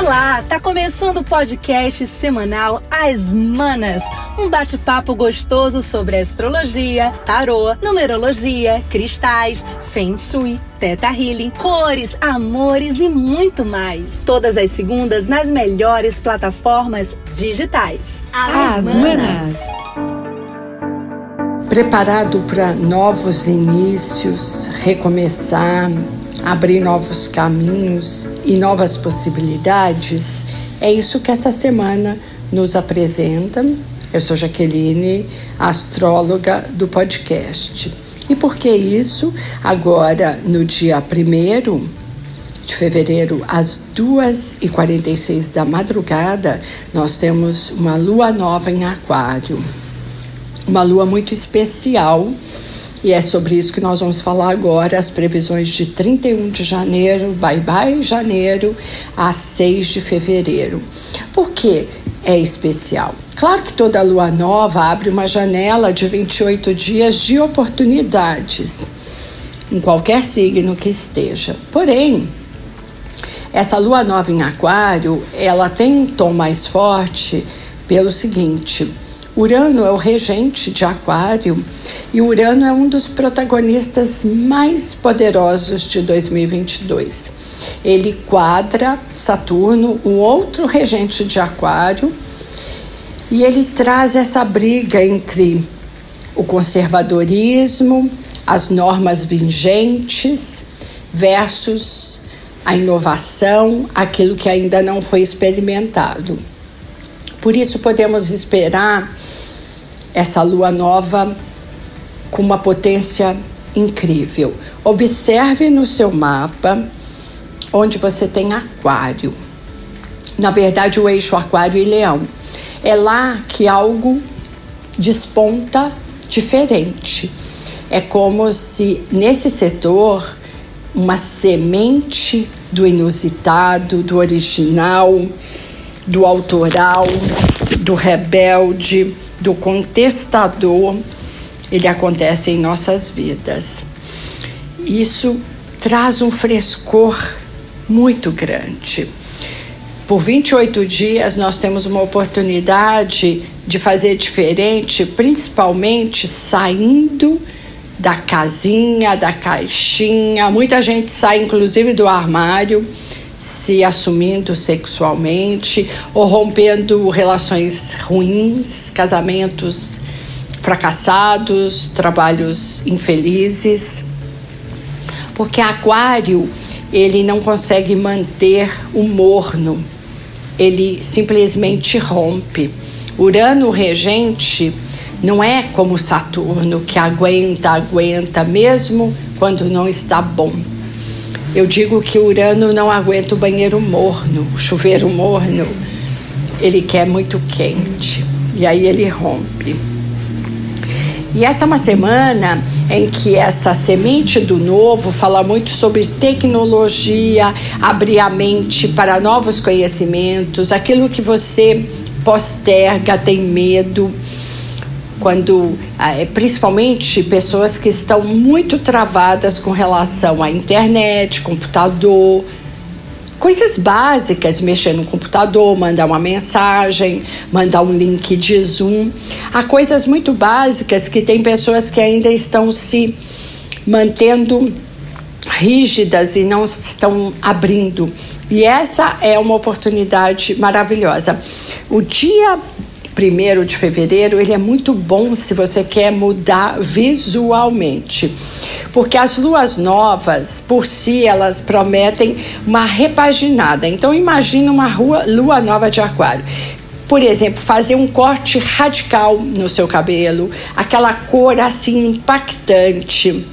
Olá, tá começando o podcast semanal As Manas, um bate-papo gostoso sobre astrologia, tarô, numerologia, cristais, feng shui, teta healing, cores, amores e muito mais. Todas as segundas nas melhores plataformas digitais. As, As Manas. Preparado para novos inícios, recomeçar, abrir novos caminhos e novas possibilidades, é isso que essa semana nos apresenta. Eu sou Jaqueline, astróloga do podcast. E por que isso? Agora, no dia 1 de fevereiro, às 2h46 da madrugada, nós temos uma lua nova em Aquário. Uma lua muito especial e é sobre isso que nós vamos falar agora, as previsões de 31 de janeiro, bye bye janeiro, a 6 de fevereiro. Por que é especial? Claro que toda lua nova abre uma janela de 28 dias de oportunidades, em qualquer signo que esteja. Porém, essa lua nova em Aquário, ela tem um tom mais forte pelo seguinte: Urano é o regente de Aquário e Urano é um dos protagonistas mais poderosos de 2022. Ele quadra Saturno, um outro regente de Aquário, e ele traz essa briga entre o conservadorismo, as normas vigentes versus a inovação, aquilo que ainda não foi experimentado. Por isso podemos esperar essa lua nova com uma potência incrível. Observe no seu mapa onde você tem aquário. Na verdade, o eixo aquário e leão. É lá que algo desponta diferente. É como se nesse setor uma semente do inusitado, do original, do autoral, do rebelde, do contestador, ele acontece em nossas vidas. Isso traz um frescor muito grande. Por 28 dias, nós temos uma oportunidade de fazer diferente, principalmente saindo da casinha, da caixinha. Muita gente sai, inclusive, do armário se assumindo sexualmente ou rompendo relações ruins, casamentos fracassados, trabalhos infelizes. Porque Aquário, ele não consegue manter o morno, ele simplesmente rompe. Urano regente não é como Saturno que aguenta, aguenta mesmo quando não está bom. Eu digo que Urano não aguenta o banheiro morno, o chuveiro morno. Ele quer muito quente. E aí ele rompe. E essa é uma semana em que essa semente do novo fala muito sobre tecnologia, abrir a mente para novos conhecimentos, aquilo que você posterga, tem medo quando ah, é, principalmente pessoas que estão muito travadas com relação à internet, computador, coisas básicas, mexer no computador, mandar uma mensagem, mandar um link de Zoom. Há coisas muito básicas que tem pessoas que ainda estão se mantendo rígidas e não estão abrindo. E essa é uma oportunidade maravilhosa. O dia primeiro de fevereiro, ele é muito bom se você quer mudar visualmente. Porque as luas novas, por si, elas prometem uma repaginada. Então imagina uma rua, lua nova de aquário por exemplo, fazer um corte radical no seu cabelo, aquela cor assim impactante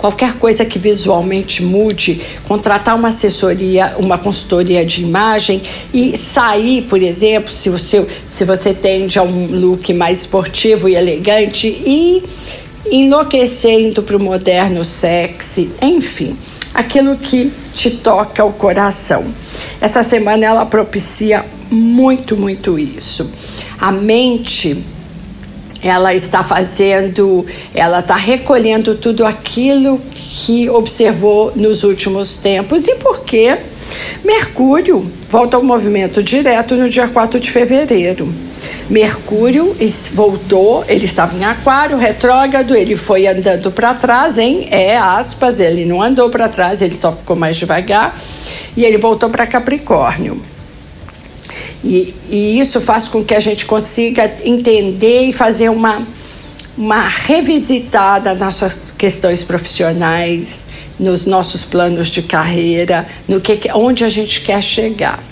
qualquer coisa que visualmente mude, contratar uma assessoria, uma consultoria de imagem e sair, por exemplo, se você, se você tende a um look mais esportivo e elegante e enlouquecendo para o moderno sexy, enfim, aquilo que te toca o coração. Essa semana ela propicia muito, muito isso. A mente ela está fazendo, ela está recolhendo tudo aquilo que observou nos últimos tempos. E por quê? Mercúrio volta ao movimento direto no dia 4 de fevereiro. Mercúrio voltou, ele estava em Aquário, retrógrado, ele foi andando para trás, hein? É aspas, ele não andou para trás, ele só ficou mais devagar e ele voltou para Capricórnio. E, e, isso faz com que a gente consiga entender e fazer uma, uma revisitada nas nossas questões profissionais, nos nossos planos de carreira, no que, onde a gente quer chegar.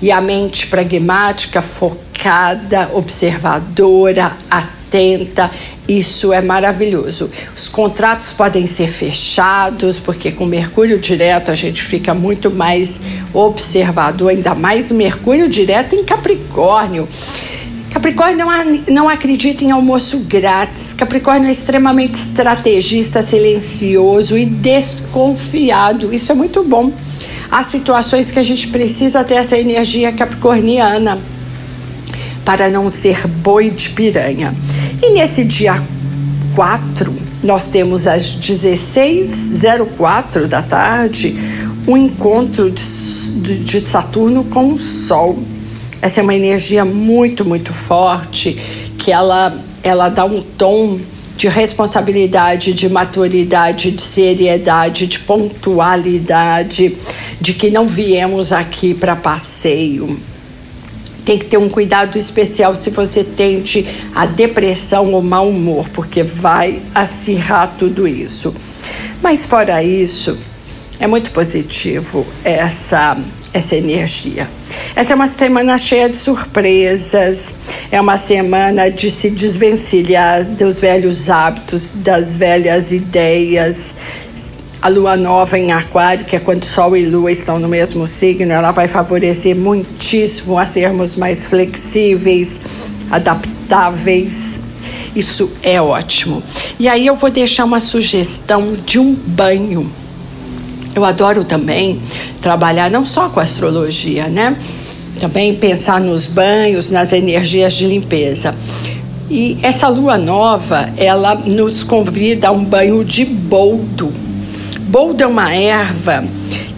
E a mente pragmática, focada, observadora, atenta, isso é maravilhoso. Os contratos podem ser fechados, porque com Mercúrio direto a gente fica muito mais observador, ainda mais Mercúrio direto em Capricórnio. Capricórnio não, não acredita em almoço grátis. Capricórnio é extremamente estrategista, silencioso e desconfiado. Isso é muito bom. Há situações que a gente precisa ter essa energia capricorniana para não ser boi de piranha. E nesse dia 4, nós temos às 16h04 da tarde um encontro de, de Saturno com o Sol. Essa é uma energia muito, muito forte que ela, ela dá um tom de responsabilidade, de maturidade, de seriedade, de pontualidade, de que não viemos aqui para passeio. Tem que ter um cuidado especial se você tende a depressão ou mau humor, porque vai acirrar tudo isso. Mas fora isso, é muito positivo essa essa energia. Essa é uma semana cheia de surpresas, é uma semana de se desvencilhar dos velhos hábitos, das velhas ideias. A lua nova em Aquário, que é quando Sol e Lua estão no mesmo signo, ela vai favorecer muitíssimo a sermos mais flexíveis, adaptáveis. Isso é ótimo. E aí eu vou deixar uma sugestão de um banho eu adoro também trabalhar não só com astrologia, né? Também pensar nos banhos, nas energias de limpeza. E essa lua nova, ela nos convida a um banho de boldo. Boldo é uma erva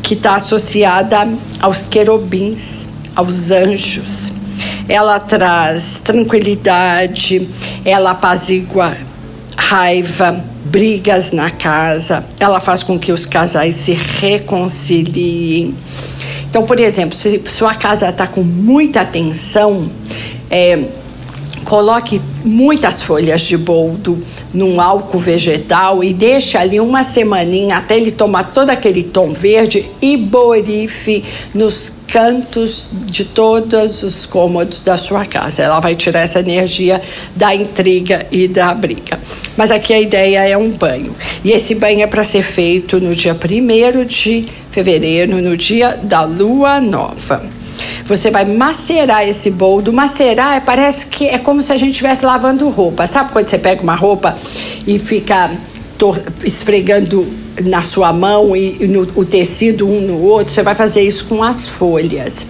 que está associada aos querubins, aos anjos. Ela traz tranquilidade, ela apazigua raiva, brigas na casa, ela faz com que os casais se reconciliem. Então, por exemplo, se sua casa está com muita tensão, é, coloque muitas folhas de boldo num álcool vegetal e deixe ali uma semaninha até ele tomar todo aquele tom verde e borife nos cantos de todos os cômodos da sua casa. Ela vai tirar essa energia da intriga e da briga. Mas aqui a ideia é um banho. E esse banho é para ser feito no dia 1 de fevereiro, no dia da lua nova. Você vai macerar esse boldo. Macerar é, parece que é como se a gente estivesse lavando roupa. Sabe quando você pega uma roupa e fica esfregando na sua mão e, no, o tecido um no outro, você vai fazer isso com as folhas.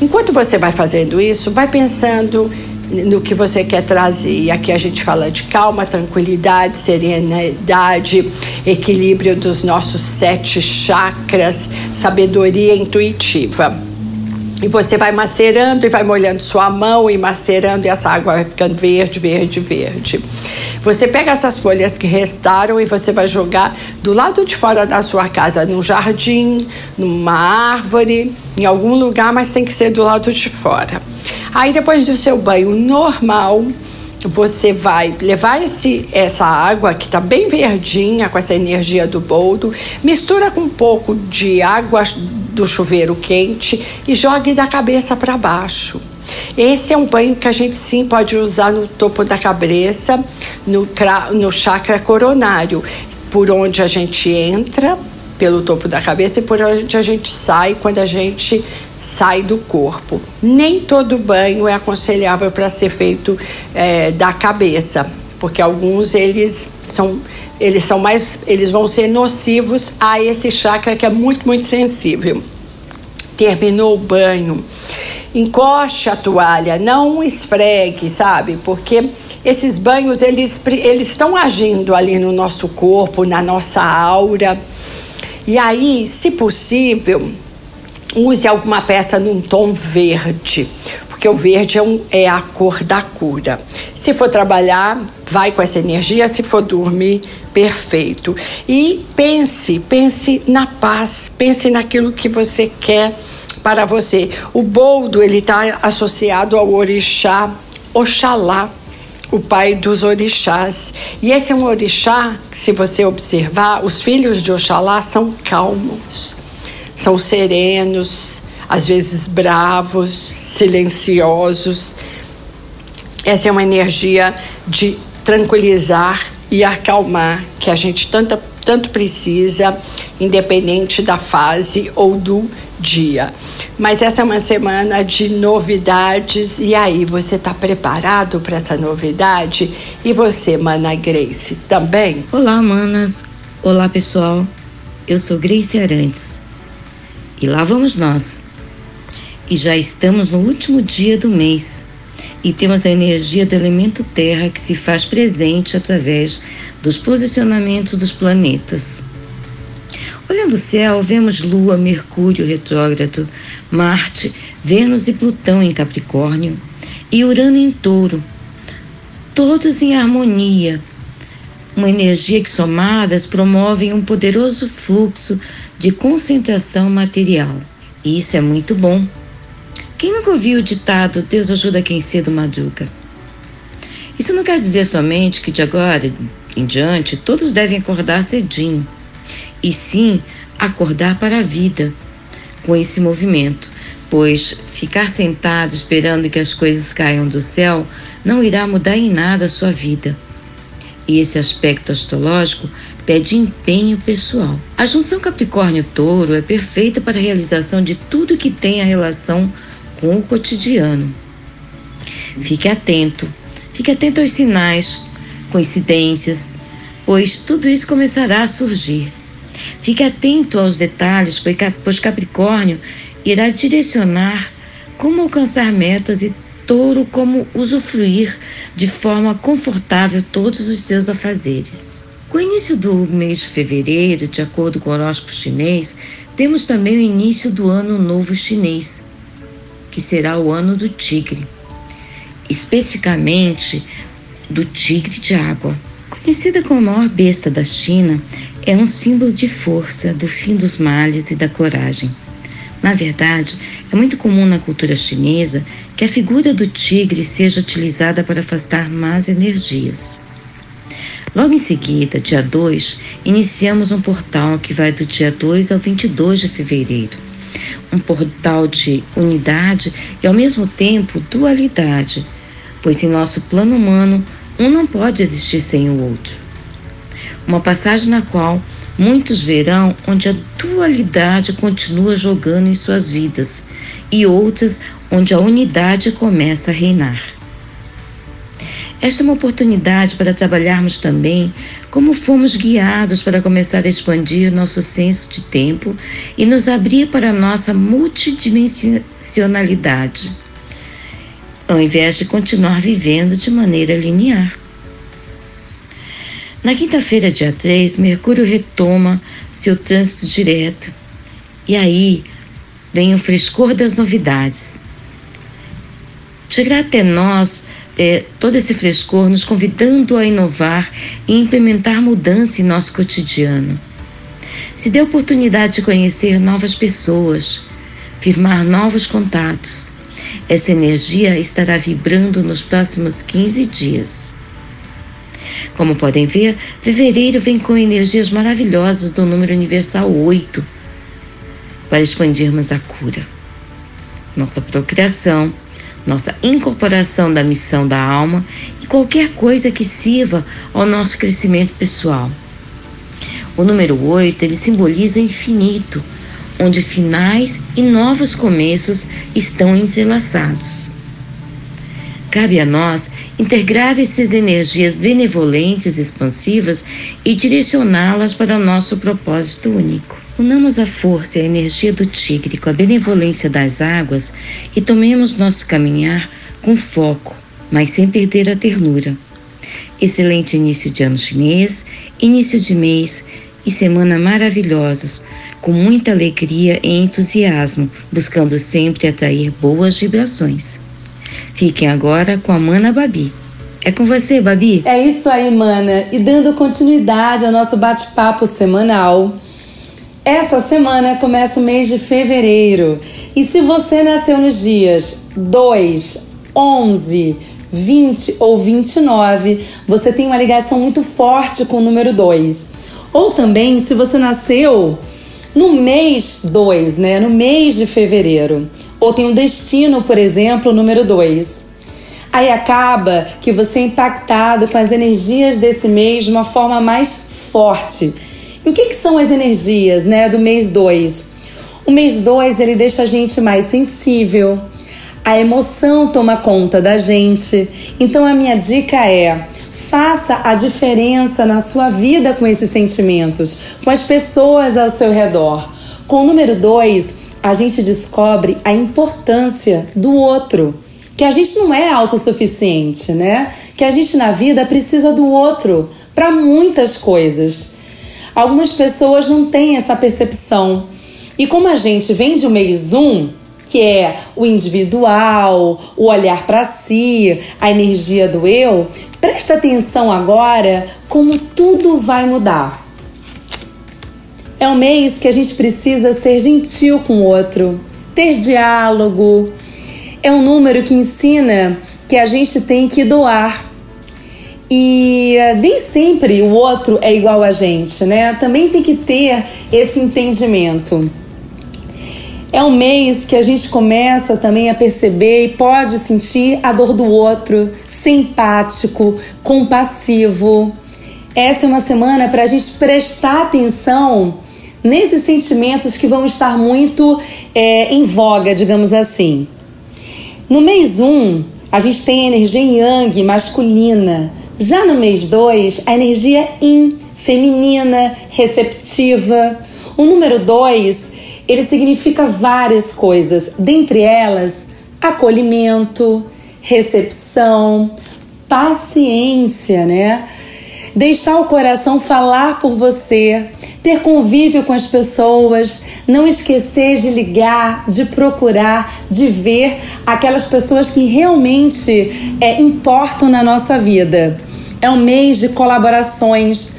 Enquanto você vai fazendo isso, vai pensando no que você quer trazer. E aqui a gente fala de calma, tranquilidade, serenidade, equilíbrio dos nossos sete chakras, sabedoria intuitiva. E você vai macerando e vai molhando sua mão e macerando e essa água vai ficando verde, verde, verde. Você pega essas folhas que restaram e você vai jogar do lado de fora da sua casa, num jardim, numa árvore, em algum lugar, mas tem que ser do lado de fora. Aí depois do seu banho normal, você vai levar esse, essa água que está bem verdinha com essa energia do boldo, mistura com um pouco de água do chuveiro quente e jogue da cabeça para baixo. Esse é um banho que a gente sim pode usar no topo da cabeça, no, no chakra coronário, por onde a gente entra pelo topo da cabeça e por onde a gente sai quando a gente sai do corpo. Nem todo banho é aconselhável para ser feito é, da cabeça, porque alguns eles são eles são mais eles vão ser nocivos a esse chakra que é muito muito sensível. Terminou o banho, encoste a toalha, não esfregue, sabe? Porque esses banhos eles eles estão agindo ali no nosso corpo, na nossa aura. E aí, se possível, use alguma peça num tom verde, porque o verde é, um, é, a cor da cura. Se for trabalhar, vai com essa energia, se for dormir, perfeito. E pense, pense na paz, pense naquilo que você quer para você. O boldo, ele está associado ao orixá Oxalá, o pai dos orixás. E esse é um orixá, se você observar, os filhos de Oxalá são calmos são serenos, às vezes bravos, silenciosos. Essa é uma energia de tranquilizar e acalmar que a gente tanto, tanto precisa, independente da fase ou do dia. Mas essa é uma semana de novidades e aí você está preparado para essa novidade? E você, Mana Grace, também? Olá, manas. Olá, pessoal. Eu sou Grace Arantes e lá vamos nós. E já estamos no último dia do mês e temos a energia do elemento Terra que se faz presente através dos posicionamentos dos planetas. Olhando o céu, vemos Lua, Mercúrio retrógrado, Marte, Vênus e Plutão em Capricórnio e Urano em Touro, todos em harmonia. Uma energia que somadas promovem um poderoso fluxo de concentração material. E isso é muito bom. Quem nunca ouviu o ditado Deus ajuda quem cedo madruga? Isso não quer dizer somente que de agora em diante todos devem acordar cedinho, e sim acordar para a vida com esse movimento, pois ficar sentado esperando que as coisas caiam do céu não irá mudar em nada a sua vida. E esse aspecto astrológico pede empenho pessoal. A junção Capricórnio-Touro é perfeita para a realização de tudo que tem a relação com o cotidiano. Fique atento, fique atento aos sinais, coincidências, pois tudo isso começará a surgir. Fique atento aos detalhes, pois Capricórnio irá direcionar como alcançar metas e Touro como usufruir de forma confortável todos os seus afazeres. Com o início do mês de fevereiro, de acordo com o horóscopo chinês, temos também o início do ano novo chinês, que será o ano do tigre, especificamente do tigre de água. Conhecida como a maior besta da China, é um símbolo de força, do fim dos males e da coragem. Na verdade, é muito comum na cultura chinesa que a figura do tigre seja utilizada para afastar más energias. Logo em seguida, dia 2, iniciamos um portal que vai do dia 2 ao 22 de fevereiro. Um portal de unidade e, ao mesmo tempo, dualidade, pois em nosso plano humano, um não pode existir sem o outro. Uma passagem na qual muitos verão onde a dualidade continua jogando em suas vidas e outras onde a unidade começa a reinar. Esta é uma oportunidade para trabalharmos também como fomos guiados para começar a expandir nosso senso de tempo e nos abrir para nossa multidimensionalidade, ao invés de continuar vivendo de maneira linear. Na quinta-feira, dia 3, Mercúrio retoma seu trânsito direto. E aí vem o frescor das novidades. Chegará até nós é, todo esse frescor, nos convidando a inovar e implementar mudança em nosso cotidiano. Se dê a oportunidade de conhecer novas pessoas, firmar novos contatos. Essa energia estará vibrando nos próximos 15 dias. Como podem ver, fevereiro vem com energias maravilhosas do número universal 8 para expandirmos a cura. Nossa procriação, nossa incorporação da missão da alma e qualquer coisa que sirva ao nosso crescimento pessoal. O número 8, ele simboliza o infinito, onde finais e novos começos estão entrelaçados. Cabe a nós integrar essas energias benevolentes, expansivas e direcioná-las para o nosso propósito único. Unamos a força e a energia do tigre com a benevolência das águas e tomemos nosso caminhar com foco, mas sem perder a ternura. Excelente início de ano chinês, início de mês e semana maravilhosos, com muita alegria e entusiasmo, buscando sempre atrair boas vibrações. Fiquem agora com a Mana Babi. É com você, Babi. É isso aí, Mana. E dando continuidade ao nosso bate-papo semanal. Essa semana começa o mês de fevereiro. E se você nasceu nos dias 2, 11, 20 ou 29, você tem uma ligação muito forte com o número 2. Ou também, se você nasceu no mês 2, né, no mês de fevereiro, ou tem um destino, por exemplo, número 2. Aí acaba que você é impactado com as energias desse mês de uma forma mais forte. E o que, que são as energias né, do mês 2? O mês 2 ele deixa a gente mais sensível, a emoção toma conta da gente. Então a minha dica é: faça a diferença na sua vida com esses sentimentos, com as pessoas ao seu redor. Com o número 2, a gente descobre a importância do outro. Que a gente não é autossuficiente, né? Que a gente na vida precisa do outro para muitas coisas. Algumas pessoas não têm essa percepção. E como a gente vem de um mês um, que é o individual, o olhar para si, a energia do eu, presta atenção agora como tudo vai mudar. É um mês que a gente precisa ser gentil com o outro, ter diálogo. É um número que ensina que a gente tem que doar e eh, nem sempre o outro é igual a gente, né? Também tem que ter esse entendimento. É um mês que a gente começa também a perceber e pode sentir a dor do outro, ser empático, compassivo. Essa é uma semana para a gente prestar atenção nesses sentimentos que vão estar muito é, em voga, digamos assim. No mês 1, um, a gente tem a energia yang masculina já no mês 2, a energia in, feminina, receptiva. O número 2, ele significa várias coisas, dentre elas, acolhimento, recepção, paciência, né? Deixar o coração falar por você, ter convívio com as pessoas, não esquecer de ligar, de procurar, de ver aquelas pessoas que realmente é, importam na nossa vida. É um mês de colaborações,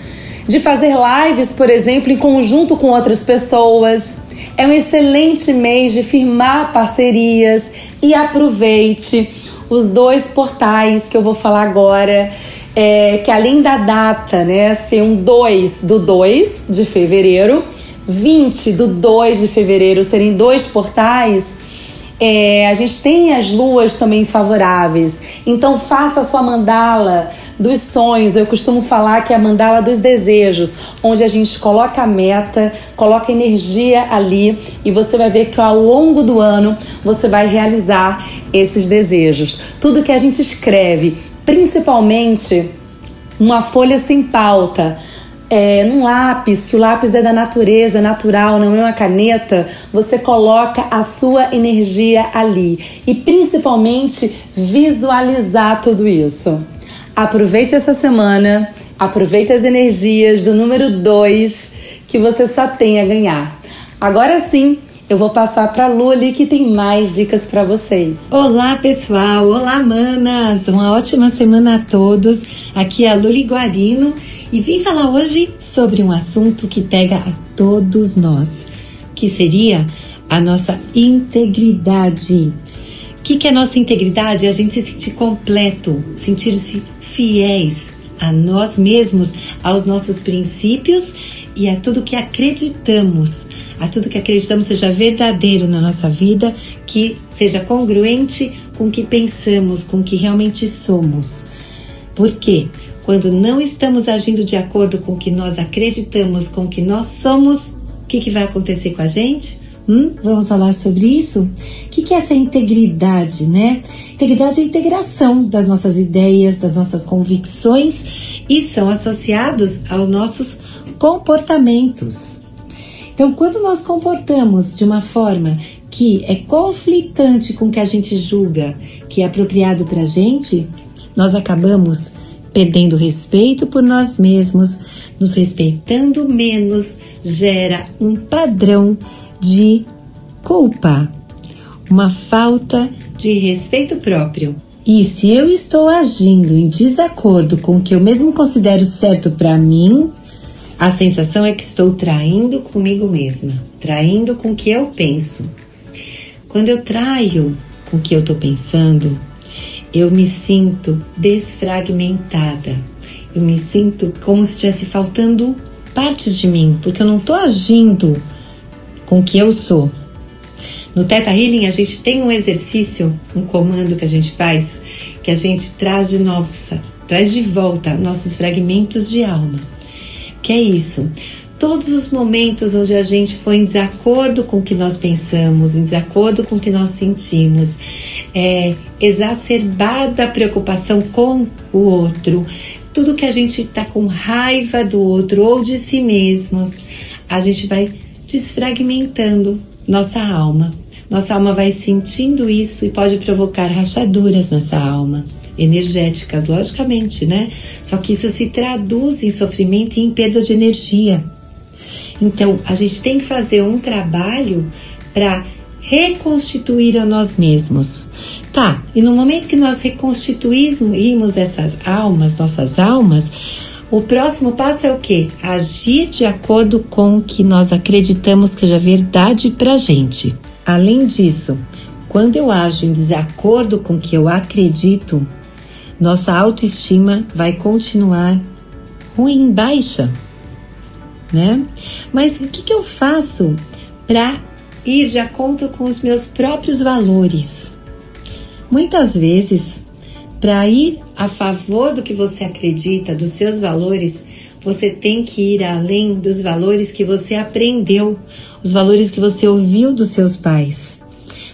de fazer lives, por exemplo, em conjunto com outras pessoas. É um excelente mês de firmar parcerias e aproveite os dois portais que eu vou falar agora é, que além da data, né, ser um 2 do 2 de fevereiro, 20 do 2 de fevereiro serem dois portais, é, a gente tem as luas também favoráveis. Então faça a sua mandala dos sonhos. Eu costumo falar que é a mandala dos desejos, onde a gente coloca a meta, coloca energia ali e você vai ver que ao longo do ano você vai realizar esses desejos. Tudo que a gente escreve principalmente uma folha sem pauta. É, num lápis, que o lápis é da natureza, natural, não é uma caneta, você coloca a sua energia ali. E principalmente visualizar tudo isso. Aproveite essa semana, aproveite as energias do número 2 que você só tem a ganhar. Agora sim, eu vou passar para Luli que tem mais dicas para vocês. Olá, pessoal. Olá, manas. Uma ótima semana a todos. Aqui é a Luli Guarino e vim falar hoje sobre um assunto que pega a todos nós, que seria a nossa integridade. O que, que é nossa integridade? É a gente se sentir completo, sentir-se fiéis a nós mesmos, aos nossos princípios e a tudo que acreditamos a tudo que acreditamos seja verdadeiro na nossa vida, que seja congruente com o que pensamos, com o que realmente somos. Por quê? Quando não estamos agindo de acordo com o que nós acreditamos, com o que nós somos, o que, que vai acontecer com a gente? Hum? Vamos falar sobre isso? O que, que é essa integridade, né? Integridade é a integração das nossas ideias, das nossas convicções e são associados aos nossos comportamentos. Então, quando nós comportamos de uma forma que é conflitante com o que a gente julga que é apropriado para a gente, nós acabamos perdendo respeito por nós mesmos, nos respeitando menos, gera um padrão de culpa, uma falta de respeito próprio. E se eu estou agindo em desacordo com o que eu mesmo considero certo para mim, a sensação é que estou traindo comigo mesma, traindo com o que eu penso. Quando eu traio com o que eu estou pensando, eu me sinto desfragmentada. Eu me sinto como se estivesse faltando partes de mim, porque eu não estou agindo com o que eu sou. No Teta Healing a gente tem um exercício, um comando que a gente faz, que a gente traz de novo, traz de volta nossos fragmentos de alma. Que é isso? Todos os momentos onde a gente foi em desacordo com o que nós pensamos, em desacordo com o que nós sentimos, é, exacerbada a preocupação com o outro, tudo que a gente está com raiva do outro ou de si mesmos, a gente vai desfragmentando nossa alma. Nossa alma vai sentindo isso e pode provocar rachaduras nessa alma, energéticas, logicamente, né? Só que isso se traduz em sofrimento e em perda de energia. Então, a gente tem que fazer um trabalho para reconstituir a nós mesmos. Tá, e no momento que nós reconstituímos essas almas, nossas almas, o próximo passo é o que? Agir de acordo com o que nós acreditamos que seja verdade pra gente. Além disso, quando eu ajo em desacordo com o que eu acredito, nossa autoestima vai continuar ruim, baixa, né? Mas o que, que eu faço para ir de acordo com os meus próprios valores. Muitas vezes, para ir a favor do que você acredita, dos seus valores, você tem que ir além dos valores que você aprendeu, os valores que você ouviu dos seus pais.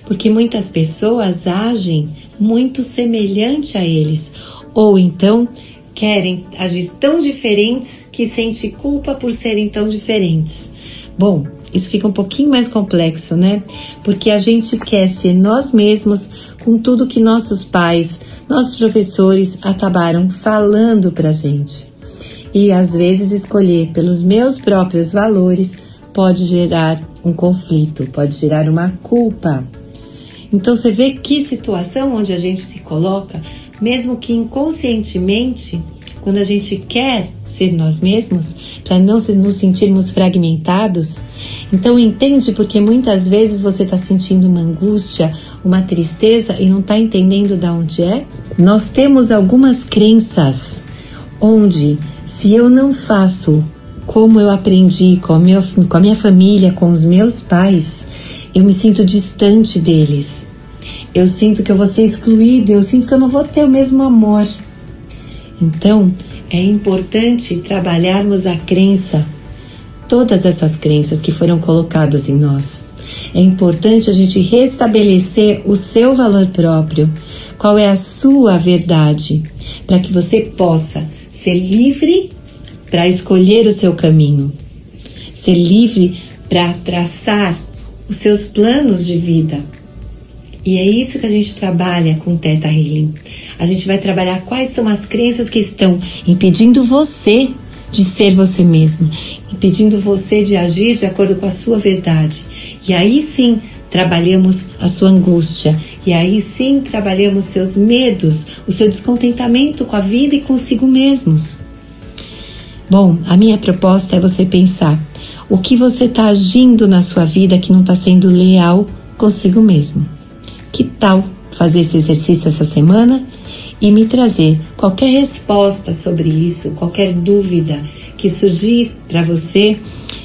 Porque muitas pessoas agem muito semelhante a eles, ou então querem agir tão diferentes que sentem culpa por serem tão diferentes. Bom, isso fica um pouquinho mais complexo, né? Porque a gente quer ser nós mesmos com tudo que nossos pais, nossos professores acabaram falando pra gente. E às vezes escolher pelos meus próprios valores pode gerar um conflito, pode gerar uma culpa. Então você vê que situação onde a gente se coloca, mesmo que inconscientemente, quando a gente quer ser nós mesmos, para não nos sentirmos fragmentados. Então entende porque muitas vezes você está sentindo uma angústia, uma tristeza e não está entendendo de onde é. Nós temos algumas crenças onde se eu não faço como eu aprendi com a, minha, com a minha família, com os meus pais, eu me sinto distante deles. Eu sinto que eu vou ser excluído, eu sinto que eu não vou ter o mesmo amor. Então, é importante trabalharmos a crença, todas essas crenças que foram colocadas em nós. É importante a gente restabelecer o seu valor próprio, qual é a sua verdade, para que você possa ser livre para escolher o seu caminho, ser livre para traçar os seus planos de vida. E é isso que a gente trabalha com Teta Healing a gente vai trabalhar quais são as crenças que estão impedindo você de ser você mesmo, impedindo você de agir de acordo com a sua verdade. E aí sim trabalhamos a sua angústia, e aí sim trabalhamos seus medos, o seu descontentamento com a vida e consigo mesmos. Bom, a minha proposta é você pensar o que você está agindo na sua vida que não está sendo leal consigo mesmo. Que tal fazer esse exercício essa semana e me trazer qualquer resposta sobre isso, qualquer dúvida que surgir para você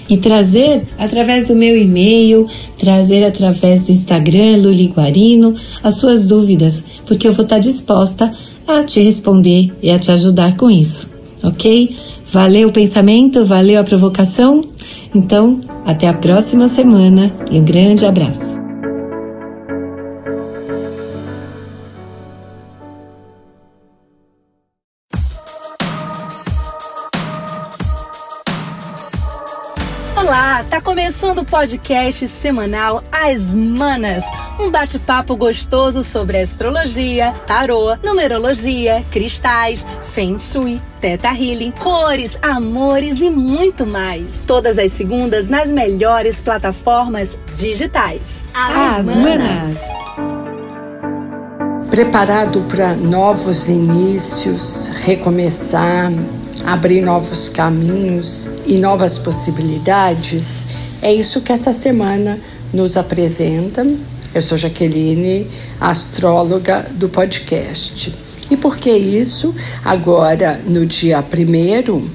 e trazer através do meu e-mail, trazer através do Instagram Luli Guarino as suas dúvidas, porque eu vou estar disposta a te responder e a te ajudar com isso, ok? Valeu o pensamento, valeu a provocação? Então, até a próxima semana e um grande abraço. Tá começando o podcast semanal As Manas, um bate-papo gostoso sobre astrologia, tarô, numerologia, cristais, feng shui, teta healing, cores, amores e muito mais. Todas as segundas nas melhores plataformas digitais. As, As Manas. Preparado para novos inícios, recomeçar, abrir novos caminhos e novas possibilidades, é isso que essa semana nos apresenta. Eu sou Jaqueline, astróloga do podcast. E por que isso? Agora, no dia 1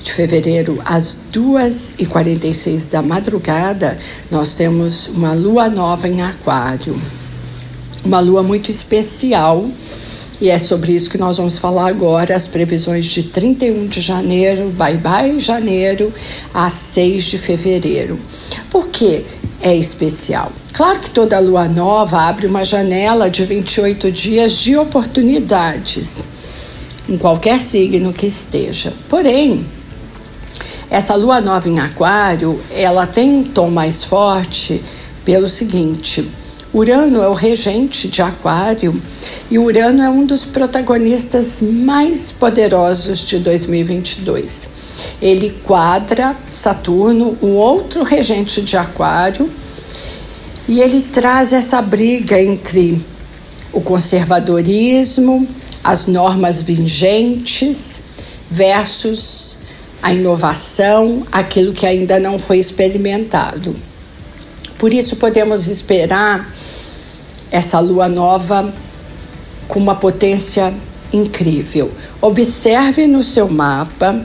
de fevereiro, às 2h46 da madrugada, nós temos uma lua nova em Aquário. Uma lua muito especial e é sobre isso que nós vamos falar agora, as previsões de 31 de janeiro, bye bye janeiro, a 6 de fevereiro. Por que é especial? Claro que toda lua nova abre uma janela de 28 dias de oportunidades, em qualquer signo que esteja. Porém, essa lua nova em Aquário, ela tem um tom mais forte pelo seguinte: Urano é o regente de Aquário e Urano é um dos protagonistas mais poderosos de 2022. Ele quadra Saturno, um outro regente de Aquário, e ele traz essa briga entre o conservadorismo, as normas vigentes versus a inovação, aquilo que ainda não foi experimentado. Por isso podemos esperar essa lua nova com uma potência incrível. Observe no seu mapa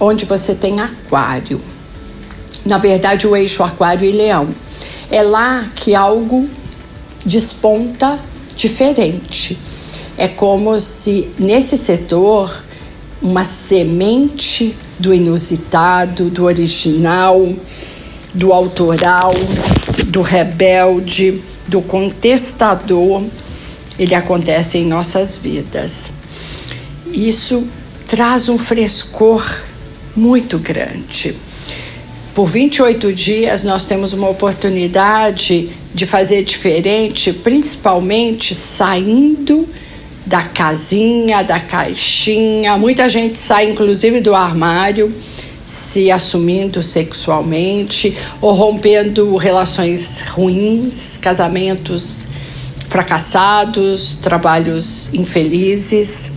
onde você tem aquário. Na verdade, o eixo aquário e leão. É lá que algo desponta diferente. É como se nesse setor uma semente do inusitado, do original, do autoral, do rebelde, do contestador, ele acontece em nossas vidas. Isso traz um frescor muito grande. Por 28 dias, nós temos uma oportunidade de fazer diferente, principalmente saindo da casinha, da caixinha. Muita gente sai, inclusive, do armário se assumindo sexualmente ou rompendo relações ruins, casamentos fracassados, trabalhos infelizes.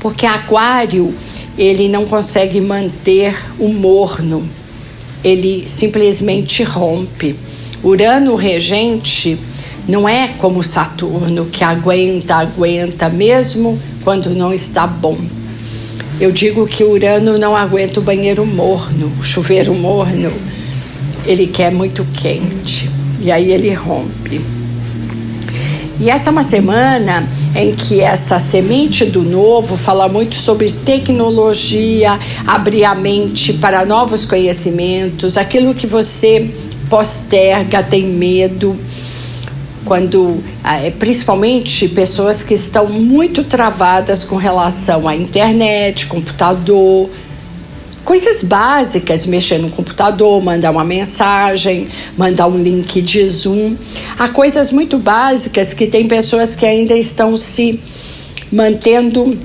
Porque Aquário, ele não consegue manter o morno. Ele simplesmente rompe. Urano regente não é como Saturno que aguenta, aguenta mesmo quando não está bom eu digo que Urano não aguenta o banheiro morno, o chuveiro morno. Ele quer muito quente. E aí ele rompe. E essa é uma semana em que essa semente do novo fala muito sobre tecnologia, abrir a mente para novos conhecimentos, aquilo que você posterga, tem medo. Quando ah, é, principalmente pessoas que estão muito travadas com relação à internet, computador, coisas básicas, mexer no computador, mandar uma mensagem, mandar um link de Zoom. Há coisas muito básicas que tem pessoas que ainda estão se mantendo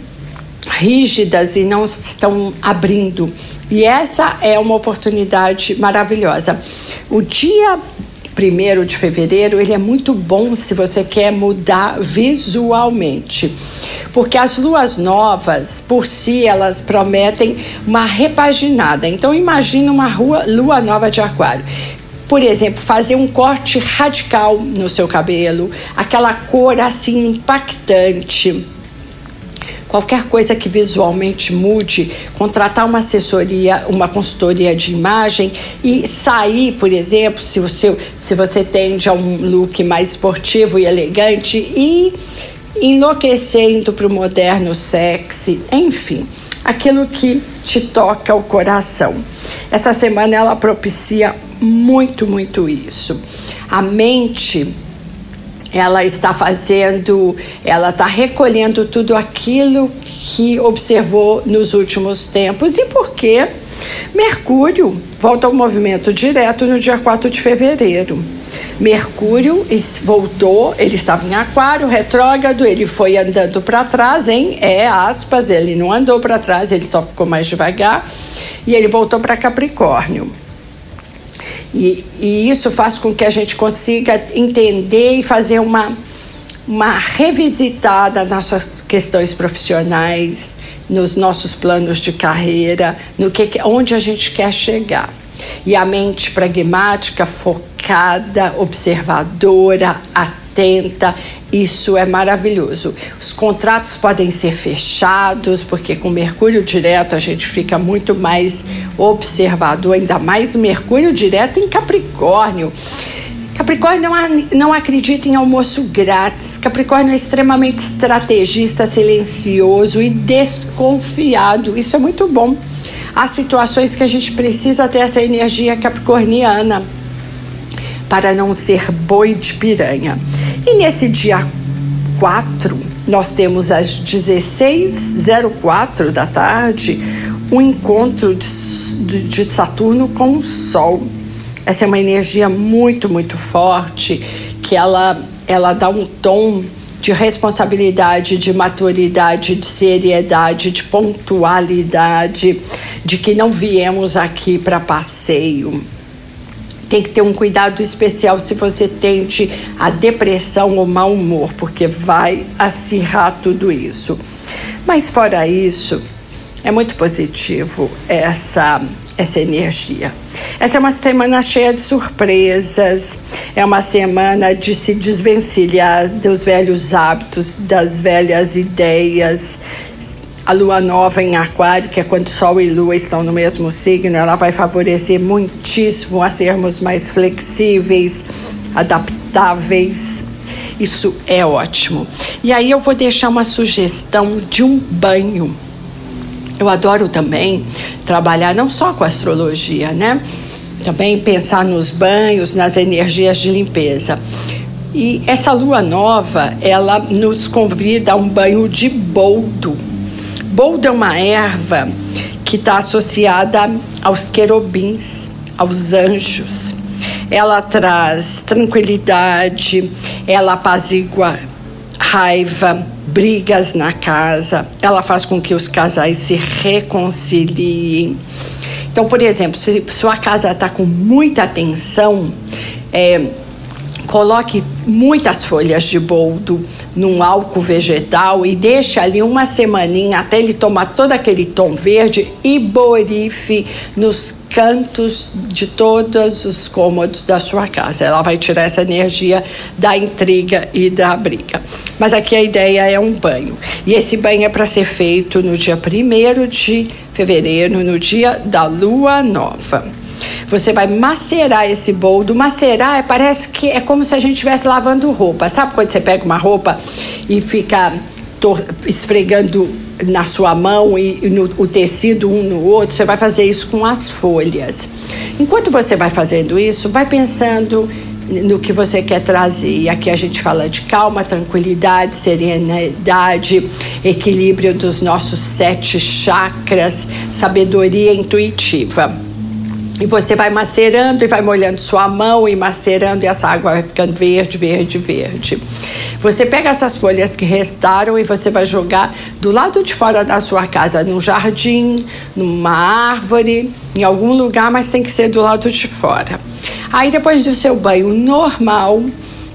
rígidas e não estão abrindo. E essa é uma oportunidade maravilhosa. O dia primeiro de fevereiro, ele é muito bom se você quer mudar visualmente. Porque as luas novas, por si, elas prometem uma repaginada. Então imagina uma rua, lua nova de aquário por exemplo, fazer um corte radical no seu cabelo, aquela cor assim impactante qualquer coisa que visualmente mude, contratar uma assessoria, uma consultoria de imagem e sair, por exemplo, se você, se você tende a um look mais esportivo e elegante e enlouquecendo para o moderno sexy, enfim, aquilo que te toca o coração. Essa semana ela propicia muito, muito isso. A mente ela está fazendo, ela está recolhendo tudo aquilo que observou nos últimos tempos e porque Mercúrio volta ao movimento direto no dia 4 de fevereiro. Mercúrio voltou, ele estava em Aquário, retrógrado, ele foi andando para trás, hein? É aspas, ele não andou para trás, ele só ficou mais devagar e ele voltou para Capricórnio. E, e, isso faz com que a gente consiga entender e fazer uma, uma revisitada nas questões profissionais, nos nossos planos de carreira, no que, onde a gente quer chegar. E a mente pragmática, focada, observadora, atenta, isso é maravilhoso. Os contratos podem ser fechados, porque com Mercúrio direto a gente fica muito mais observador, ainda mais Mercúrio direto em Capricórnio. Capricórnio não, não acredita em almoço grátis. Capricórnio é extremamente estrategista, silencioso e desconfiado. Isso é muito bom. Há situações que a gente precisa ter essa energia capricorniana para não ser boi de piranha. E nesse dia 4, nós temos às 16h04 da tarde um encontro de, de Saturno com o Sol. Essa é uma energia muito, muito forte que ela, ela dá um tom de responsabilidade, de maturidade, de seriedade, de pontualidade, de que não viemos aqui para passeio. Tem que ter um cuidado especial se você tente a depressão ou mau humor, porque vai acirrar tudo isso. Mas fora isso, é muito positivo essa essa energia. Essa é uma semana cheia de surpresas, é uma semana de se desvencilhar dos velhos hábitos, das velhas ideias. A lua nova em Aquário, que é quando Sol e Lua estão no mesmo signo, ela vai favorecer muitíssimo a sermos mais flexíveis, adaptáveis. Isso é ótimo. E aí eu vou deixar uma sugestão de um banho eu adoro também trabalhar não só com astrologia, né? Também pensar nos banhos, nas energias de limpeza. E essa lua nova, ela nos convida a um banho de boldo. Boldo é uma erva que está associada aos querubins, aos anjos. Ela traz tranquilidade, ela apazigua raiva, brigas na casa, ela faz com que os casais se reconciliem. Então, por exemplo, se sua casa está com muita tensão, é, coloque muitas folhas de boldo num álcool vegetal e deixe ali uma semaninha até ele tomar todo aquele tom verde e borife nos cantos de todos os cômodos da sua casa. Ela vai tirar essa energia da intriga e da briga. Mas aqui a ideia é um banho. E esse banho é para ser feito no dia 1 de fevereiro, no dia da lua nova. Você vai macerar esse boldo. Macerar é, parece que é como se a gente estivesse lavando roupa. Sabe quando você pega uma roupa e fica esfregando na sua mão e, no, o tecido um no outro? Você vai fazer isso com as folhas. Enquanto você vai fazendo isso, vai pensando no que você quer trazer. E aqui a gente fala de calma, tranquilidade, serenidade, equilíbrio dos nossos sete chakras, sabedoria intuitiva. E você vai macerando e vai molhando sua mão e macerando e essa água vai ficando verde, verde, verde. Você pega essas folhas que restaram e você vai jogar do lado de fora da sua casa, num jardim, numa árvore, em algum lugar, mas tem que ser do lado de fora. Aí depois do seu banho normal,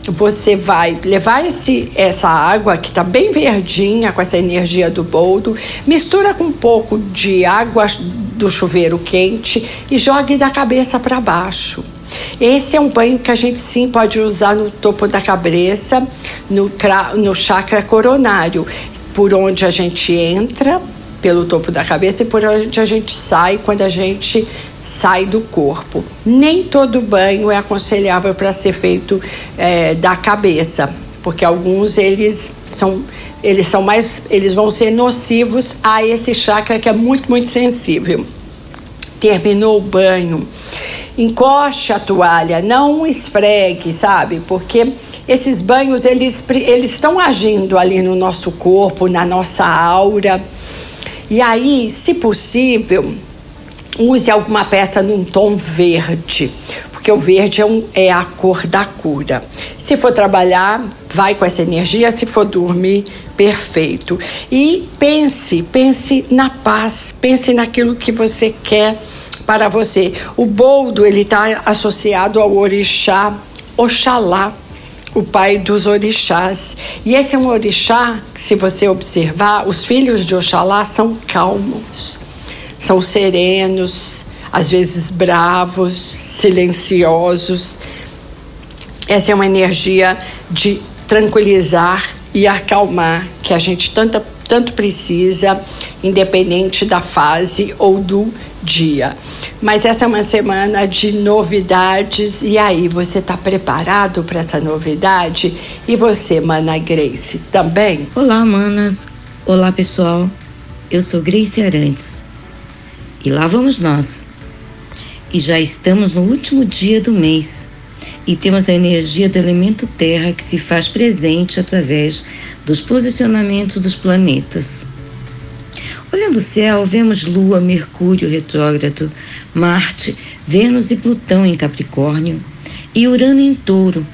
você vai levar esse, essa água que está bem verdinha com essa energia do boldo, mistura com um pouco de água do chuveiro quente e jogue da cabeça para baixo. Esse é um banho que a gente sim pode usar no topo da cabeça, no, no chakra coronário, por onde a gente entra pelo topo da cabeça e por onde a gente sai quando a gente sai do corpo. Nem todo banho é aconselhável para ser feito é, da cabeça, porque alguns eles são eles são mais, eles vão ser nocivos a esse chakra que é muito, muito sensível. Terminou o banho, encoste a toalha, não esfregue, sabe? Porque esses banhos eles eles estão agindo ali no nosso corpo, na nossa aura. E aí, se possível, use alguma peça num tom verde, porque o verde é, um, é a cor da cura. Se for trabalhar, vai com essa energia, se for dormir, perfeito. E pense, pense na paz, pense naquilo que você quer para você. O boldo ele está associado ao orixá Oxalá, o pai dos orixás. E esse é um orixá, se você observar, os filhos de Oxalá são calmos são serenos, às vezes bravos, silenciosos. Essa é uma energia de tranquilizar e acalmar que a gente tanto, tanto precisa, independente da fase ou do dia. Mas essa é uma semana de novidades e aí você está preparado para essa novidade? E você, Mana Grace, também? Olá, manas. Olá, pessoal. Eu sou Grace Arantes e lá vamos nós. E já estamos no último dia do mês e temos a energia do elemento Terra que se faz presente através dos posicionamentos dos planetas. Olhando o céu, vemos Lua, Mercúrio retrógrado, Marte, Vênus e Plutão em Capricórnio e Urano em Touro,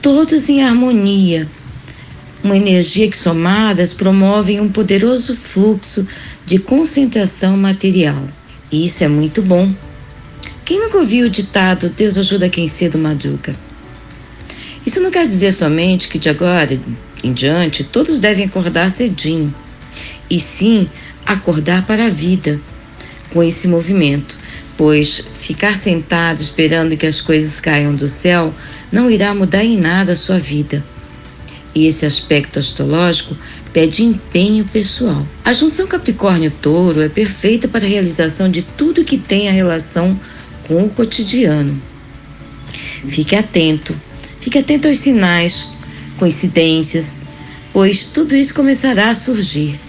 todos em harmonia. Uma energia que somadas promovem um poderoso fluxo de concentração material. E isso é muito bom. Quem nunca ouviu o ditado Deus ajuda quem cedo madruga? Isso não quer dizer somente que de agora em diante todos devem acordar cedinho, e sim acordar para a vida com esse movimento, pois ficar sentado esperando que as coisas caiam do céu não irá mudar em nada a sua vida. E esse aspecto astrológico pede empenho pessoal. A junção Capricórnio-Touro é perfeita para a realização de tudo que tem a relação com o cotidiano. Fique atento, fique atento aos sinais, coincidências, pois tudo isso começará a surgir.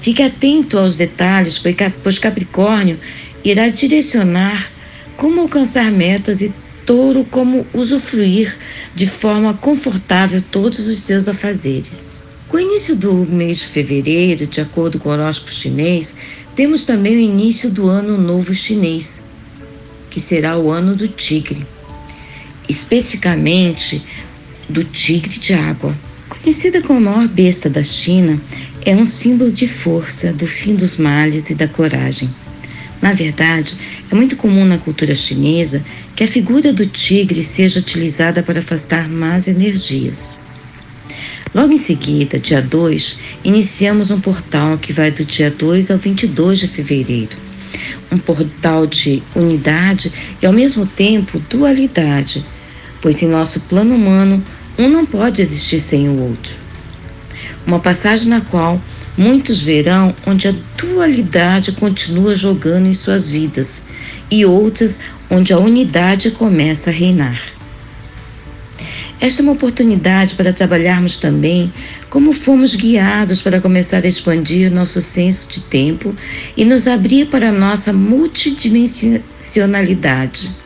Fique atento aos detalhes, pois Capricórnio irá direcionar como alcançar metas e Touro como usufruir de forma confortável todos os seus afazeres. Com o início do mês de fevereiro, de acordo com o horóscopo chinês, temos também o início do ano novo chinês, que será o ano do tigre, especificamente do tigre de água. Conhecida como a maior besta da China, é um símbolo de força, do fim dos males e da coragem. Na verdade, é muito comum na cultura chinesa que a figura do tigre seja utilizada para afastar más energias. Logo em seguida, dia 2, iniciamos um portal que vai do dia 2 ao 22 de fevereiro. Um portal de unidade e, ao mesmo tempo, dualidade, pois em nosso plano humano, um não pode existir sem o outro. Uma passagem na qual muitos verão onde a dualidade continua jogando em suas vidas e outras onde a unidade começa a reinar. Esta é uma oportunidade para trabalharmos também como fomos guiados para começar a expandir nosso senso de tempo e nos abrir para a nossa multidimensionalidade,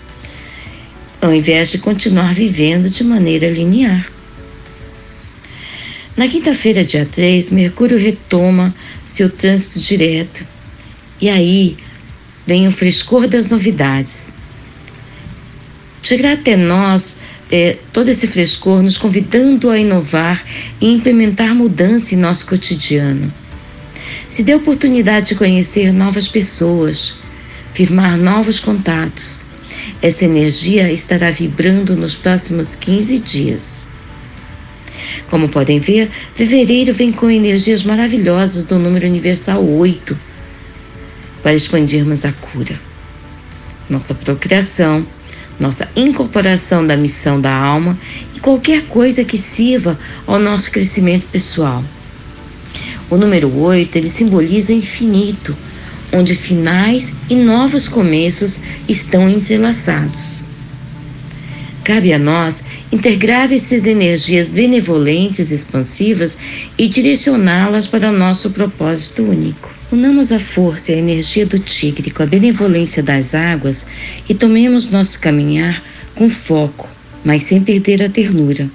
ao invés de continuar vivendo de maneira linear. Na quinta-feira, dia 3, Mercúrio retoma seu trânsito direto. E aí vem o frescor das novidades. Chegará até nós é, todo esse frescor, nos convidando a inovar e implementar mudança em nosso cotidiano. Se dê a oportunidade de conhecer novas pessoas, firmar novos contatos. Essa energia estará vibrando nos próximos 15 dias. Como podem ver, fevereiro vem com energias maravilhosas do número universal 8 para expandirmos a cura. Nossa procriação, nossa incorporação da missão da alma e qualquer coisa que sirva ao nosso crescimento pessoal. O número 8, ele simboliza o infinito, onde finais e novos começos estão entrelaçados. Cabe a nós integrar essas energias benevolentes, expansivas e direcioná-las para o nosso propósito único. Unamos a força e a energia do tigre com a benevolência das águas e tomemos nosso caminhar com foco, mas sem perder a ternura.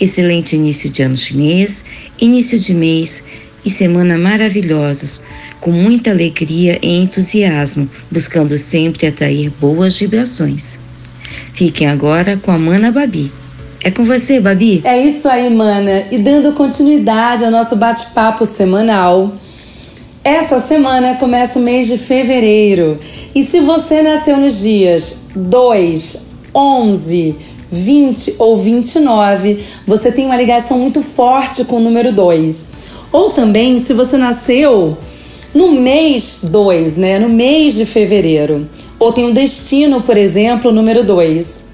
Excelente início de ano chinês, início de mês e semana maravilhosos, com muita alegria e entusiasmo, buscando sempre atrair boas vibrações. Fiquem agora com a Mana Babi. É com você, Babi. É isso aí, Mana. E dando continuidade ao nosso bate-papo semanal. Essa semana começa o mês de fevereiro. E se você nasceu nos dias 2, 11, 20 ou 29, você tem uma ligação muito forte com o número 2. Ou também, se você nasceu no mês 2, né, no mês de fevereiro, ou tem um destino, por exemplo, número 2.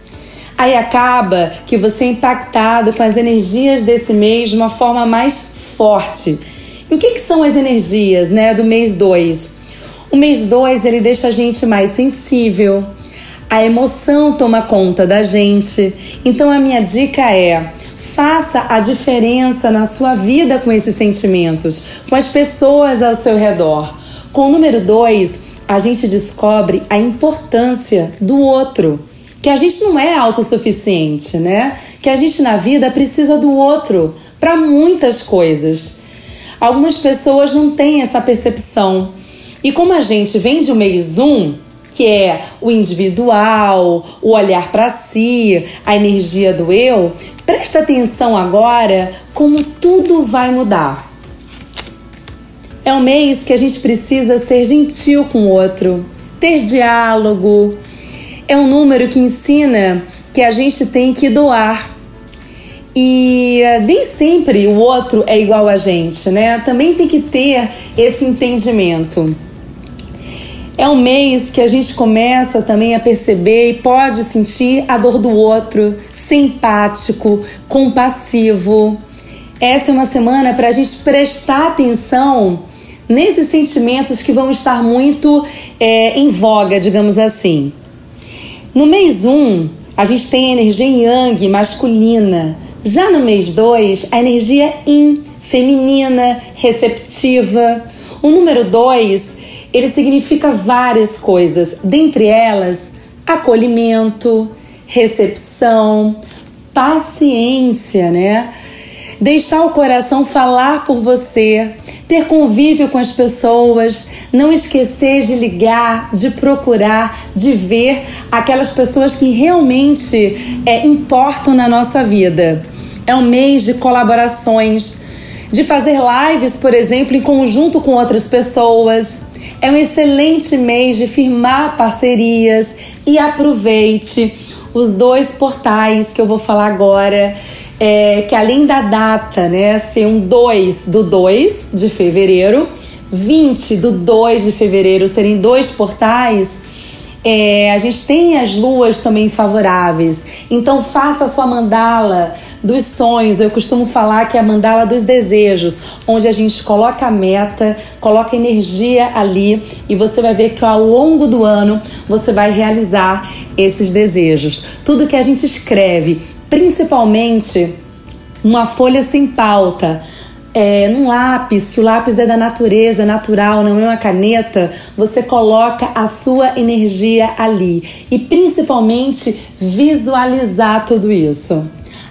Aí acaba que você é impactado com as energias desse mês de uma forma mais forte. E o que, que são as energias né, do mês 2? O mês 2 ele deixa a gente mais sensível, a emoção toma conta da gente. Então a minha dica é: faça a diferença na sua vida com esses sentimentos, com as pessoas ao seu redor. Com o número 2, a gente descobre a importância do outro. Que a gente não é autossuficiente, né? Que a gente na vida precisa do outro para muitas coisas. Algumas pessoas não têm essa percepção. E como a gente vem de um mês um, que é o individual, o olhar para si, a energia do eu, presta atenção agora como tudo vai mudar. É um mês que a gente precisa ser gentil com o outro, ter diálogo. É um número que ensina que a gente tem que doar. E eh, nem sempre o outro é igual a gente, né? Também tem que ter esse entendimento. É um mês que a gente começa também a perceber e pode sentir a dor do outro, ser empático, compassivo. Essa é uma semana para a gente prestar atenção nesses sentimentos que vão estar muito é, em voga, digamos assim. No mês 1, um, a gente tem a energia yang, masculina. Já no mês 2, a energia yin, feminina, receptiva. O número 2, ele significa várias coisas, dentre elas, acolhimento, recepção, paciência, né? Deixar o coração falar por você, ter convívio com as pessoas, não esquecer de ligar, de procurar, de ver aquelas pessoas que realmente é, importam na nossa vida. É um mês de colaborações, de fazer lives, por exemplo, em conjunto com outras pessoas. É um excelente mês de firmar parcerias e aproveite os dois portais que eu vou falar agora é, que além da data, né, ser um 2 do 2 de fevereiro, 20 do 2 de fevereiro serem dois portais, é, a gente tem as luas também favoráveis. Então faça a sua mandala dos sonhos. Eu costumo falar que é a mandala dos desejos, onde a gente coloca a meta, coloca energia ali e você vai ver que ao longo do ano você vai realizar esses desejos. Tudo que a gente escreve principalmente uma folha sem pauta, é, num lápis, que o lápis é da natureza, natural, não é uma caneta, você coloca a sua energia ali e principalmente visualizar tudo isso.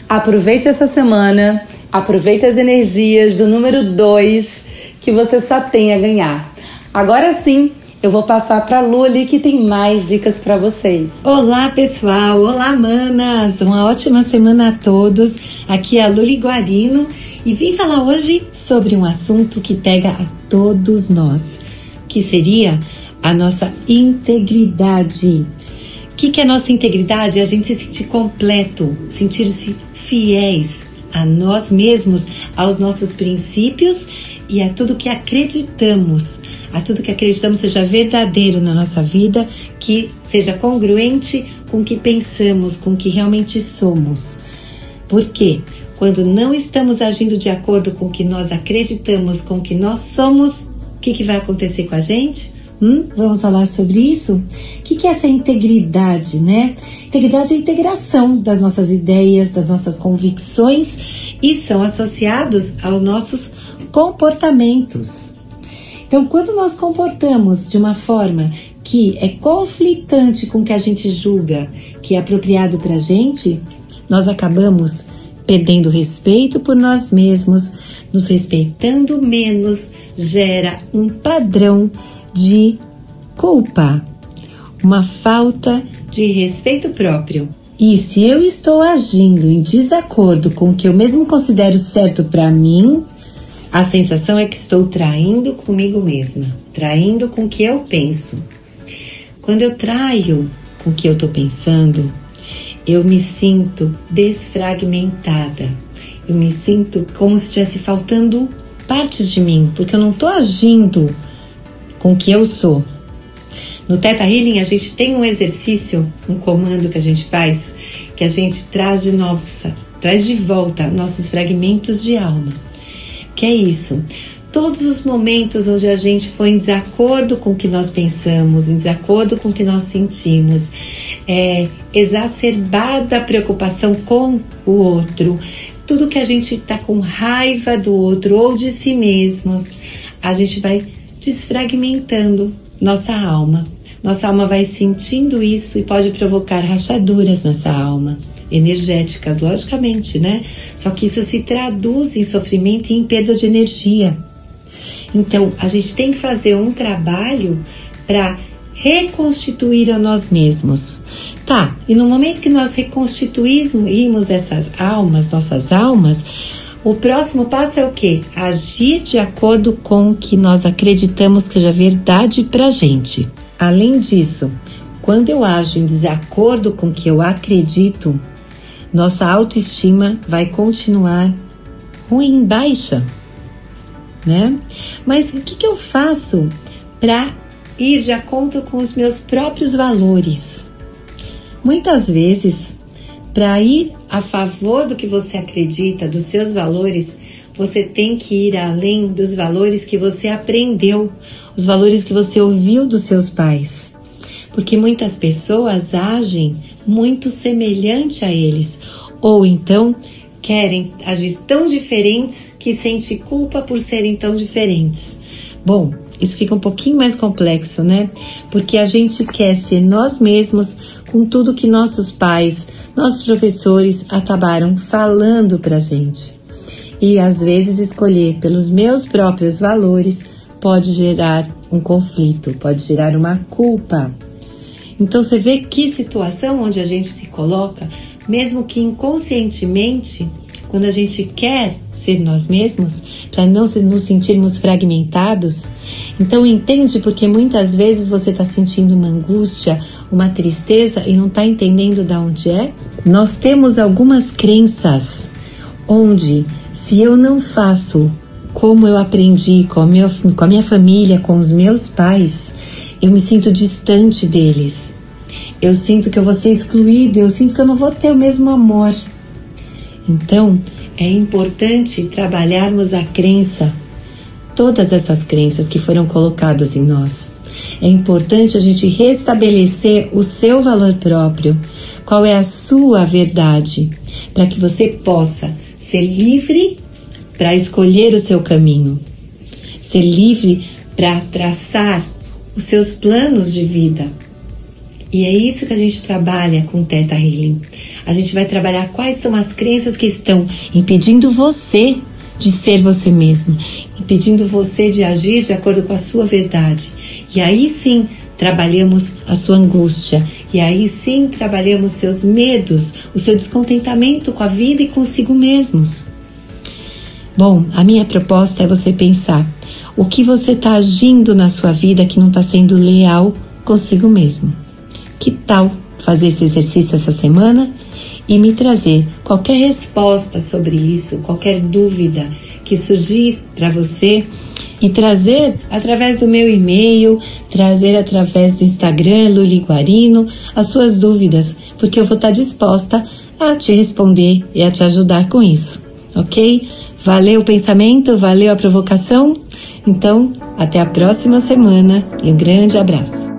Aproveite essa semana, aproveite as energias do número 2 que você só tem a ganhar. Agora sim, eu vou passar para Luli que tem mais dicas para vocês. Olá, pessoal. Olá, manas. Uma ótima semana a todos. Aqui é a Luli Guarino e vim falar hoje sobre um assunto que pega a todos nós, que seria a nossa integridade. O que, que é nossa integridade? É a gente se sentir completo, sentir-se fiéis a nós mesmos, aos nossos princípios e a tudo que acreditamos a tudo que acreditamos seja verdadeiro na nossa vida, que seja congruente com o que pensamos, com o que realmente somos. Por quê? Quando não estamos agindo de acordo com o que nós acreditamos, com o que nós somos, o que, que vai acontecer com a gente? Hum? Vamos falar sobre isso? O que, que é essa integridade, né? Integridade é a integração das nossas ideias, das nossas convicções e são associados aos nossos comportamentos. Então, quando nós comportamos de uma forma que é conflitante com o que a gente julga que é apropriado para a gente, nós acabamos perdendo respeito por nós mesmos, nos respeitando menos, gera um padrão de culpa, uma falta de respeito próprio. E se eu estou agindo em desacordo com o que eu mesmo considero certo para mim, a sensação é que estou traindo comigo mesma, traindo com o que eu penso. Quando eu traio com o que eu estou pensando, eu me sinto desfragmentada. Eu me sinto como se estivesse faltando partes de mim, porque eu não estou agindo com o que eu sou. No Teta Healing a gente tem um exercício, um comando que a gente faz, que a gente traz de novo, traz de volta nossos fragmentos de alma. Que é isso? Todos os momentos onde a gente foi em desacordo com o que nós pensamos, em desacordo com o que nós sentimos, é, exacerbada a preocupação com o outro, tudo que a gente está com raiva do outro ou de si mesmos, a gente vai desfragmentando nossa alma. Nossa alma vai sentindo isso e pode provocar rachaduras nessa alma, energéticas, logicamente, né? Só que isso se traduz em sofrimento e em perda de energia. Então, a gente tem que fazer um trabalho para reconstituir a nós mesmos. Tá, e no momento que nós reconstituímos essas almas, nossas almas, o próximo passo é o que? Agir de acordo com o que nós acreditamos que é verdade pra gente. Além disso, quando eu ajo em desacordo com o que eu acredito, nossa autoestima vai continuar ruim, baixa, né? Mas o que, que eu faço para ir de acordo com os meus próprios valores? Muitas vezes, para ir a favor do que você acredita, dos seus valores, você tem que ir além dos valores que você aprendeu, os valores que você ouviu dos seus pais. Porque muitas pessoas agem muito semelhante a eles, ou então querem agir tão diferentes que sente culpa por serem tão diferentes. Bom, isso fica um pouquinho mais complexo, né? Porque a gente quer ser nós mesmos com tudo que nossos pais, nossos professores acabaram falando pra gente. E às vezes escolher pelos meus próprios valores pode gerar um conflito, pode gerar uma culpa. Então você vê que situação onde a gente se coloca, mesmo que inconscientemente, quando a gente quer ser nós mesmos, para não nos sentirmos fragmentados. Então entende porque muitas vezes você está sentindo uma angústia, uma tristeza e não está entendendo de onde é. Nós temos algumas crenças onde se eu não faço como eu aprendi com a, minha, com a minha família, com os meus pais, eu me sinto distante deles. Eu sinto que eu vou ser excluído, eu sinto que eu não vou ter o mesmo amor. Então, é importante trabalharmos a crença, todas essas crenças que foram colocadas em nós. É importante a gente restabelecer o seu valor próprio, qual é a sua verdade, para que você possa ser livre para escolher o seu caminho, ser livre para traçar os seus planos de vida. E é isso que a gente trabalha com Teta Healing. A gente vai trabalhar quais são as crenças que estão impedindo você de ser você mesmo, impedindo você de agir de acordo com a sua verdade. E aí sim trabalhamos a sua angústia, e aí sim trabalhamos seus medos, o seu descontentamento com a vida e consigo mesmos. Bom, a minha proposta é você pensar o que você está agindo na sua vida que não está sendo leal consigo mesmo. Que tal fazer esse exercício essa semana e me trazer qualquer resposta sobre isso, qualquer dúvida que surgir para você e trazer através do meu e-mail, trazer através do Instagram Luli Guarino as suas dúvidas, porque eu vou estar disposta a te responder e a te ajudar com isso, ok? Valeu o pensamento, valeu a provocação? Então, até a próxima semana e um grande abraço.